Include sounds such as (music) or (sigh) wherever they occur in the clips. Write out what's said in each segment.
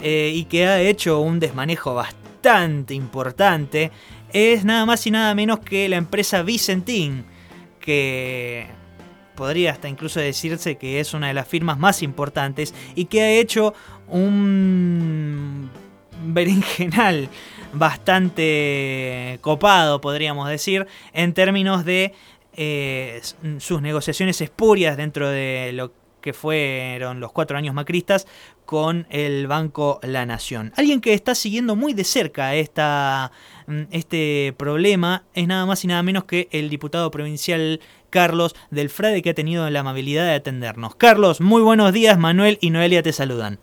eh, y que ha hecho un desmanejo bastante importante es nada más y nada menos que la empresa Vicentín, que podría hasta incluso decirse que es una de las firmas más importantes y que ha hecho un berenjenal bastante copado, podríamos decir, en términos de eh, sus negociaciones espurias dentro de lo que fueron los cuatro años macristas con el Banco La Nación. Alguien que está siguiendo muy de cerca esta, mm, este problema es nada más y nada menos que el diputado provincial Carlos del Frade que ha tenido la amabilidad de atendernos. Carlos, muy buenos días, Manuel y Noelia te saludan.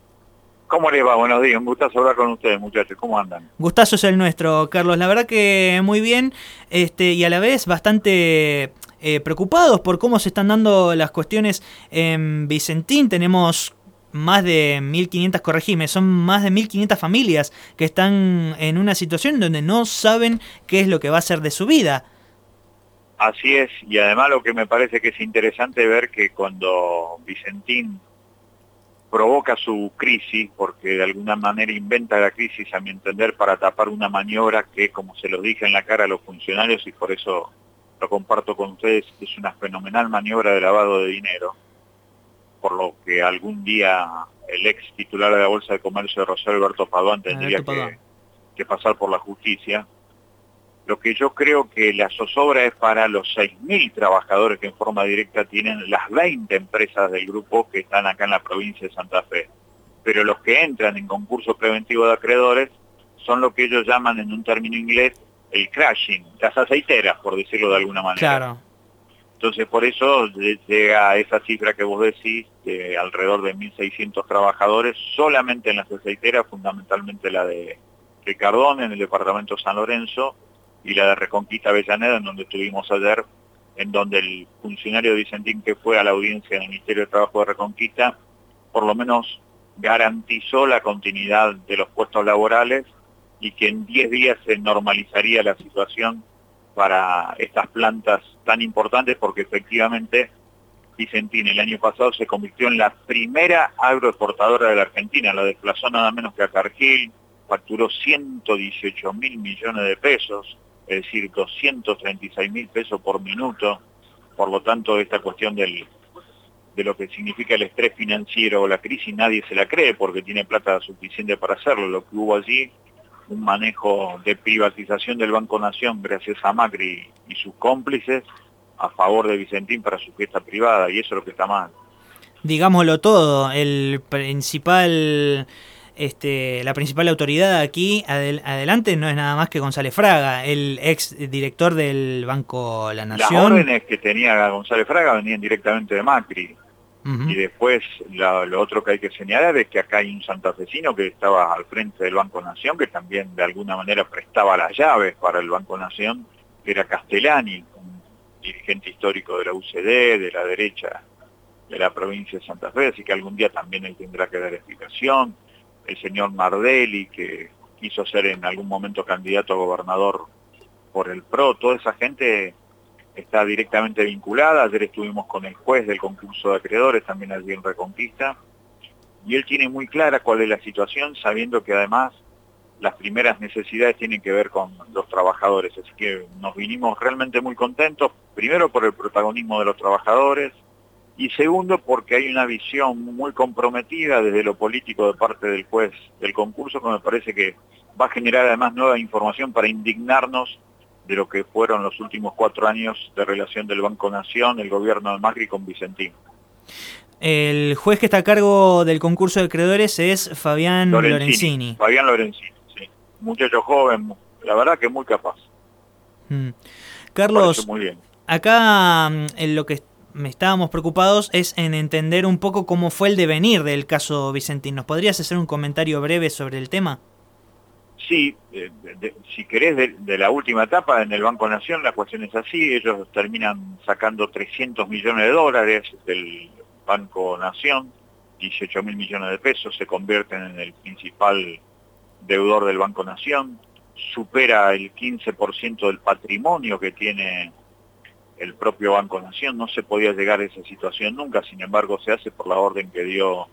¿Cómo les va? Buenos días, un gustazo hablar con ustedes, muchachos. ¿Cómo andan? Gustazo es el nuestro, Carlos. La verdad que muy bien este, y a la vez bastante eh, preocupados por cómo se están dando las cuestiones en Vicentín. Tenemos más de 1.500, corregime, son más de 1.500 familias que están en una situación donde no saben qué es lo que va a ser de su vida. Así es, y además lo que me parece que es interesante ver que cuando Vicentín provoca su crisis, porque de alguna manera inventa la crisis, a mi entender, para tapar una maniobra que, como se lo dije en la cara a los funcionarios, y por eso lo comparto con ustedes, es una fenomenal maniobra de lavado de dinero, por lo que algún día el ex titular de la Bolsa de Comercio de Rosario, Alberto Paduán, tendría que, que pasar por la justicia. Lo que yo creo que la zozobra es para los 6.000 trabajadores que en forma directa tienen las 20 empresas del grupo que están acá en la provincia de Santa Fe. Pero los que entran en concurso preventivo de acreedores son lo que ellos llaman en un término inglés el crashing, las aceiteras, por decirlo de alguna manera. Claro. Entonces, por eso llega a esa cifra que vos decís, de alrededor de 1.600 trabajadores, solamente en las aceiteras, fundamentalmente la de Ricardón, en el departamento San Lorenzo, y la de Reconquista Avellaneda, en donde estuvimos ayer, en donde el funcionario Vicentín que fue a la audiencia en el Ministerio de Trabajo de Reconquista, por lo menos garantizó la continuidad de los puestos laborales y que en 10 días se normalizaría la situación para estas plantas tan importantes porque efectivamente Vicentín el año pasado se convirtió en la primera agroexportadora de la Argentina, la desplazó nada menos que a Cargill, facturó 118 mil millones de pesos, es decir, 236 mil pesos por minuto. Por lo tanto, esta cuestión del, de lo que significa el estrés financiero o la crisis, nadie se la cree porque tiene plata suficiente para hacerlo. Lo que hubo allí, un manejo de privatización del Banco Nación gracias a Macri y sus cómplices a favor de Vicentín para su fiesta privada, y eso es lo que está mal. Digámoslo todo, el principal este, la principal autoridad aquí adelante no es nada más que González Fraga, el ex director del Banco La Nación. Las órdenes que tenía González Fraga venían directamente de Macri. Y después lo, otro que hay que señalar es que acá hay un santafesino que estaba al frente del Banco Nación, que también de alguna manera prestaba las llaves para el Banco Nación, que era Castellani, un dirigente histórico de la UCD, de la derecha de la provincia de Santa Fe, así que algún día también él tendrá que dar explicación el señor Mardelli, que quiso ser en algún momento candidato a gobernador por el PRO, toda esa gente está directamente vinculada. Ayer estuvimos con el juez del concurso de acreedores, también allí en Reconquista, y él tiene muy clara cuál es la situación, sabiendo que además las primeras necesidades tienen que ver con los trabajadores. Así que nos vinimos realmente muy contentos, primero por el protagonismo de los trabajadores, y segundo porque hay una visión muy comprometida desde lo político de parte del juez del concurso que me parece que va a generar además nueva información para indignarnos de lo que fueron los últimos cuatro años de relación del Banco Nación, el gobierno de Macri con Vicentín. El juez que está a cargo del concurso de creadores es Fabián Lorenzini. Fabián Lorenzini, sí. Muchacho joven, la verdad que muy capaz. Mm. Carlos, muy bien. acá mm, en lo que estábamos preocupados es en entender un poco cómo fue el devenir del caso Vicentín. ¿Nos podrías hacer un comentario breve sobre el tema? Sí, si querés, de, la última etapa en el Banco Nación la cuestión es así, ellos terminan sacando 300 millones de dólares del Banco Nación, 18 mil millones de pesos, se convierten en el principal deudor del Banco Nación, supera el 15% del patrimonio que tiene el propio Banco Nación, no se podía llegar a esa situación nunca, sin embargo se hace por la orden que dio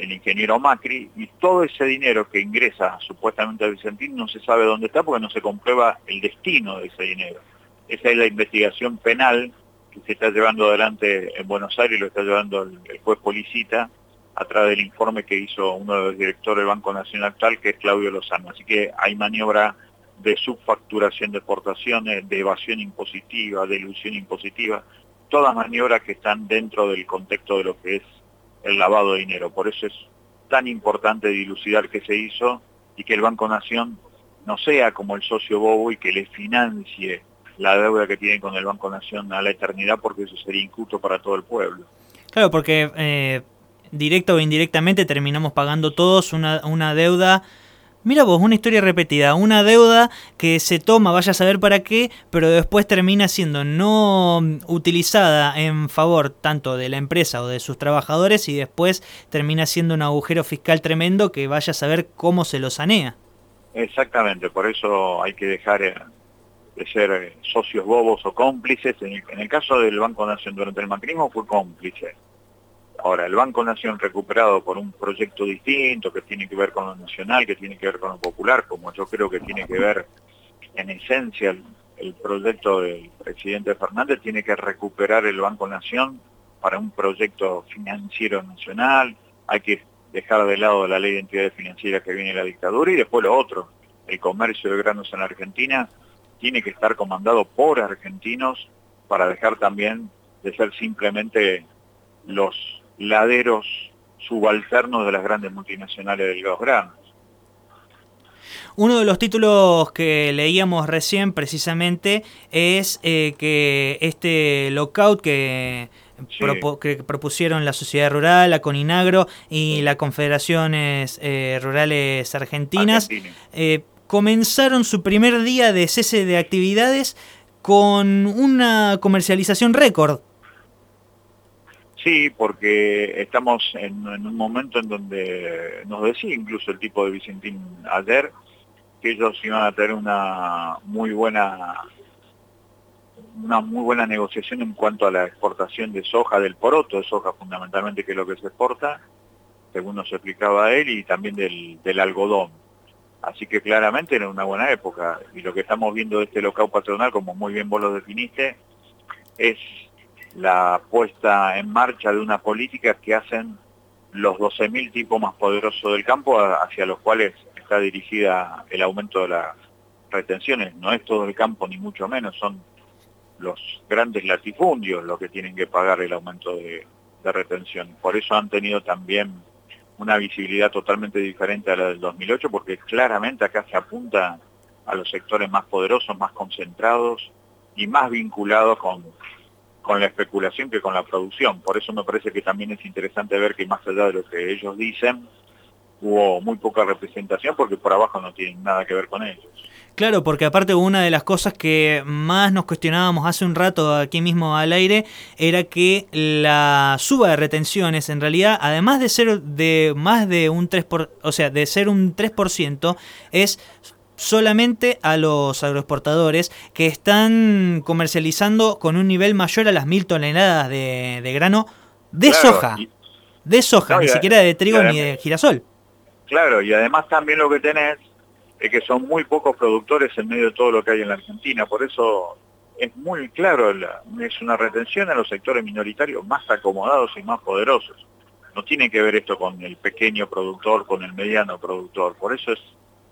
el ingeniero Macri, y todo ese dinero que ingresa supuestamente a Vicentín no se sabe dónde está porque no se comprueba el destino de ese dinero. Esa es la investigación penal que se está llevando adelante en Buenos Aires lo está llevando el, juez Policita a través del informe que hizo uno de los directores del Banco Nacional actual, que es Claudio Lozano. Así que hay maniobra de subfacturación de exportaciones, de evasión impositiva, de ilusión impositiva, todas maniobras que están dentro del contexto de lo que es el lavado de dinero. Por eso es tan importante dilucidar que se hizo y que el Banco Nación no sea como el socio bobo y que le financie la deuda que tiene con el Banco Nación a la eternidad porque eso sería injusto para todo el pueblo. Claro, porque eh, directo o indirectamente terminamos pagando todos una deuda Mira vos, una historia repetida, una deuda que se toma, vaya a saber para qué, pero después termina siendo no utilizada en favor tanto de la empresa o de sus trabajadores y después termina siendo un agujero fiscal tremendo que vaya a saber cómo se lo sanea. Exactamente, por eso hay que dejar eh, de ser eh, socios bobos o cómplices. En el, caso del Banco Nación durante el macrismo fue cómplice Ahora, el Banco Nación recuperado por un proyecto distinto que tiene que ver con lo nacional, que tiene que ver con lo popular, como yo creo que tiene que ver en esencia el, proyecto del presidente Fernández, tiene que recuperar el Banco Nación para un proyecto financiero nacional, hay que dejar de lado la ley de entidades financieras que viene la dictadura y después lo otro, el comercio de granos en Argentina tiene que estar comandado por argentinos para dejar también de ser simplemente los laderos subalternos de las grandes multinacionales de los granos. Uno de los títulos que leíamos recién precisamente es eh, que este lockout que, propusieron la Sociedad Rural, la Coninagro y las Confederaciones eh, Rurales Argentinas eh, comenzaron su primer día de cese de actividades con una comercialización récord. Sí, porque estamos en, un momento en donde nos decía incluso el tipo de Vicentín ayer que ellos iban a tener una muy buena una muy buena negociación en cuanto a la exportación de soja, del poroto de soja fundamentalmente, que es lo que se exporta, según nos explicaba él, y también del, del algodón. Así que claramente era una buena época. Y lo que estamos viendo de este local patronal, como muy bien vos lo definiste, es la puesta en marcha de una política que hacen los 12.000 tipos más poderosos del campo hacia los cuales está dirigida el aumento de las retenciones. No es todo el campo ni mucho menos, son los grandes latifundios los que tienen que pagar el aumento de, de retención. Por eso han tenido también una visibilidad totalmente diferente a la del 2008 porque claramente acá se apunta a los sectores más poderosos, más concentrados y más vinculados con con la especulación que con la producción. Por eso me parece que también es interesante ver que más allá de lo que ellos dicen, hubo muy poca representación porque por abajo no tienen nada que ver con ellos. Claro, porque aparte una de las cosas que más nos cuestionábamos hace un rato aquí mismo al aire era que la suba de retenciones en realidad, además de ser de más de un 3 por, o sea, de ser un 3%, es solamente a los agroexportadores que están comercializando con un nivel mayor a las mil toneladas de, grano de soja. de soja, ni siquiera de trigo ni de girasol. Claro, y además también lo que tenés es que son muy pocos productores en medio de todo lo que hay en la Argentina, por eso es muy claro, es una retención a los sectores minoritarios más acomodados y más poderosos. No tiene que ver esto con el pequeño productor, con el mediano productor, por eso es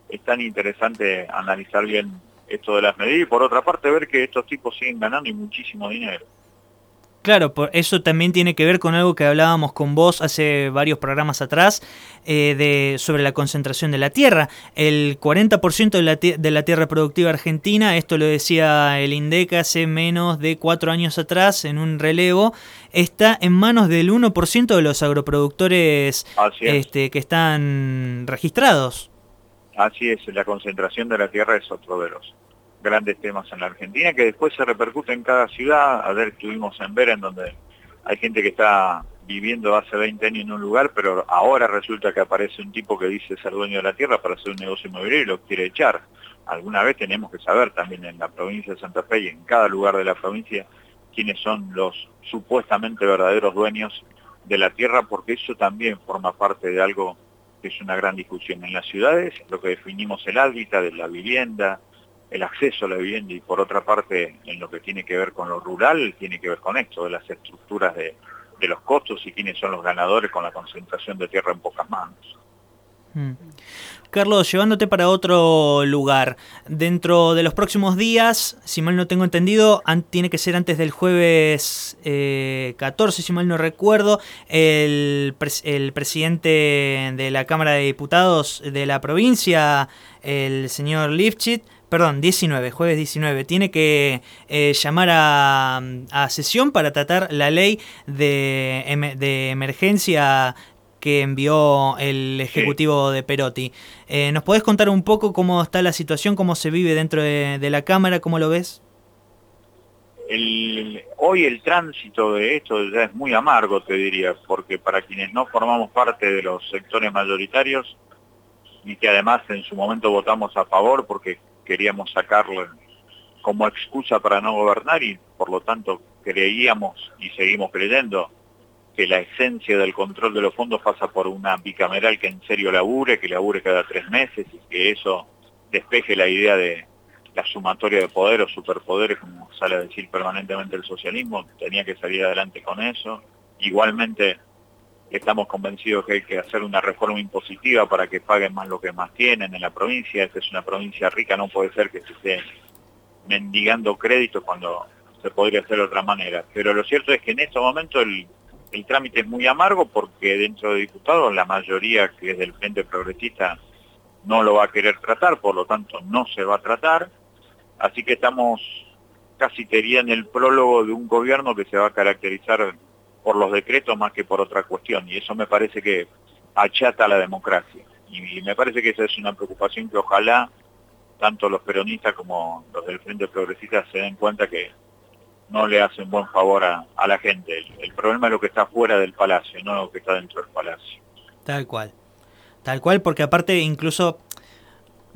es tan interesante analizar bien esto de las medidas y por otra parte ver que estos tipos siguen ganando y muchísimo dinero. Claro, por eso también tiene que ver con algo que hablábamos con vos hace varios programas atrás eh, de, sobre la concentración de la tierra. El 40% de la, de la tierra productiva argentina, esto lo decía el INDEC hace menos de cuatro años atrás en un relevo, está en manos del 1% de los agroproductores este, que están registrados. Así es, la concentración de la tierra es otro de los grandes temas en la Argentina, que después se repercute en cada ciudad. A ver, estuvimos en Vera, en donde hay gente que está viviendo hace 20 años en un lugar, pero ahora resulta que aparece un tipo que dice ser dueño de la tierra para hacer un negocio inmobiliario y lo quiere echar. Alguna vez tenemos que saber también en la provincia de Santa Fe y en cada lugar de la provincia quiénes son los supuestamente verdaderos dueños de la tierra porque eso también forma parte de algo es una gran discusión. En las ciudades, lo que definimos el hábitat de la vivienda, el acceso a la vivienda y por otra parte en lo que tiene que ver con lo rural, tiene que ver con esto, de las estructuras de, de los costos y quiénes son los ganadores con la concentración de tierra en pocas manos. Mm. Carlos, llevándote para otro lugar, dentro de los próximos días, si mal no tengo entendido, tiene que ser antes del jueves 14, eh, si mal no recuerdo, el, el, presidente de la Cámara de Diputados de la provincia, el señor Lifchit, perdón, 19, jueves 19, tiene que eh, llamar a, sesión para tratar la ley de, de emergencia que envió el Ejecutivo de Perotti. Eh, ¿Nos podés contar un poco cómo está la situación, cómo se vive dentro de, la Cámara, cómo lo ves? hoy el tránsito de esto ya es muy amargo, te diría, porque para quienes no formamos parte de los sectores mayoritarios y que además en su momento votamos a favor porque queríamos sacarlo como excusa para no gobernar y por lo tanto creíamos y seguimos creyendo que la esencia del control de los fondos pasa por una bicameral que en serio labure, que labure cada tres meses y que eso despeje la idea de la sumatoria de poder o superpoderes, como sale a decir permanentemente el socialismo, tenía que salir adelante con eso. Igualmente estamos convencidos que hay que hacer una reforma impositiva para que paguen más lo que más tienen en la provincia. Esta es una provincia rica, no puede ser que se esté mendigando créditos cuando se podría hacer de otra manera. Pero lo cierto es que en este momento el el trámite es muy amargo porque dentro de diputados la mayoría que es del Frente Progresista no lo va a querer tratar, por lo tanto no se va a tratar. Así que estamos casi tería en el prólogo de un gobierno que se va a caracterizar por los decretos más que por otra cuestión. Y eso me parece que achata la democracia. Y me parece que esa es una preocupación que ojalá tanto los peronistas como los del Frente Progresista se den cuenta que no le hace un buen favor a, la gente. El, problema es lo que está fuera del palacio, no lo que está dentro del palacio. Tal cual. Tal cual, porque aparte incluso...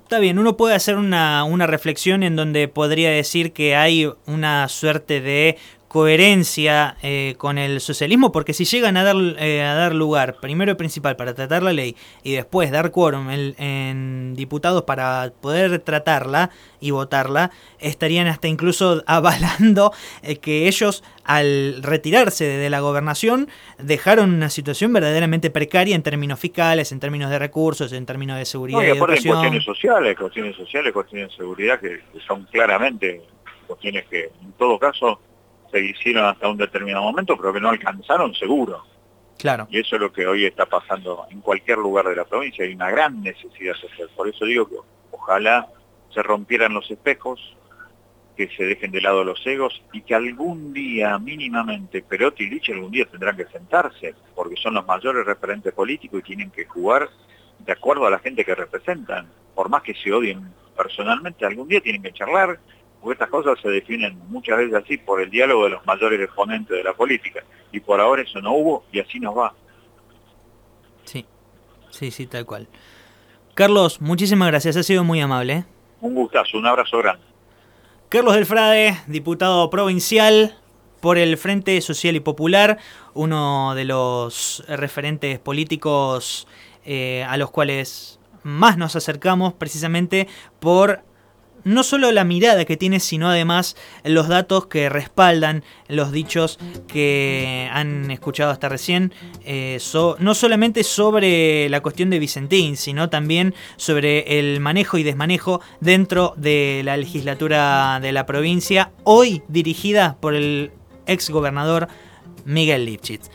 Está bien, uno puede hacer una, una reflexión en donde podría decir que hay una suerte de coherencia eh, con el socialismo, porque si llegan a dar, eh, a dar lugar, primero y principal, para tratar la ley y después dar quórum en, diputados para poder tratarla y votarla, estarían hasta incluso (laughs) avalando eh, que ellos, al retirarse de la gobernación, dejaron una situación verdaderamente precaria en términos fiscales, en términos de recursos, en términos de seguridad y, educación. cuestiones sociales, cuestiones sociales, cuestiones de seguridad que son claramente cuestiones que, en todo caso, se hicieron hasta un determinado momento, pero que no alcanzaron seguro. Claro. Y eso es lo que hoy está pasando en cualquier lugar de la provincia. Hay una gran necesidad social. Por eso digo que ojalá se rompieran los espejos, que se dejen de lado los egos y que algún día mínimamente Perotti y Lich algún día tendrán que sentarse, porque son los mayores referentes políticos y tienen que jugar de acuerdo a la gente que representan. Por más que se odien personalmente, algún día tienen que charlar porque estas cosas se definen muchas veces así por el diálogo de los mayores exponentes de la política, y por ahora eso no hubo y así nos va. Sí, sí, sí, tal cual. Carlos, muchísimas gracias, ha sido muy amable. ¿eh? Un gustazo, un abrazo grande. Carlos del Frade, diputado provincial por el Frente Social y Popular, uno de los referentes políticos eh, a los cuales más nos acercamos precisamente por no solo la mirada que tiene, sino además los datos que respaldan los dichos que han escuchado hasta recién, eh, no solamente sobre la cuestión de Vicentín, sino también sobre el manejo y desmanejo dentro de la legislatura de la provincia, hoy dirigida por el ex gobernador Miguel Lipchitz.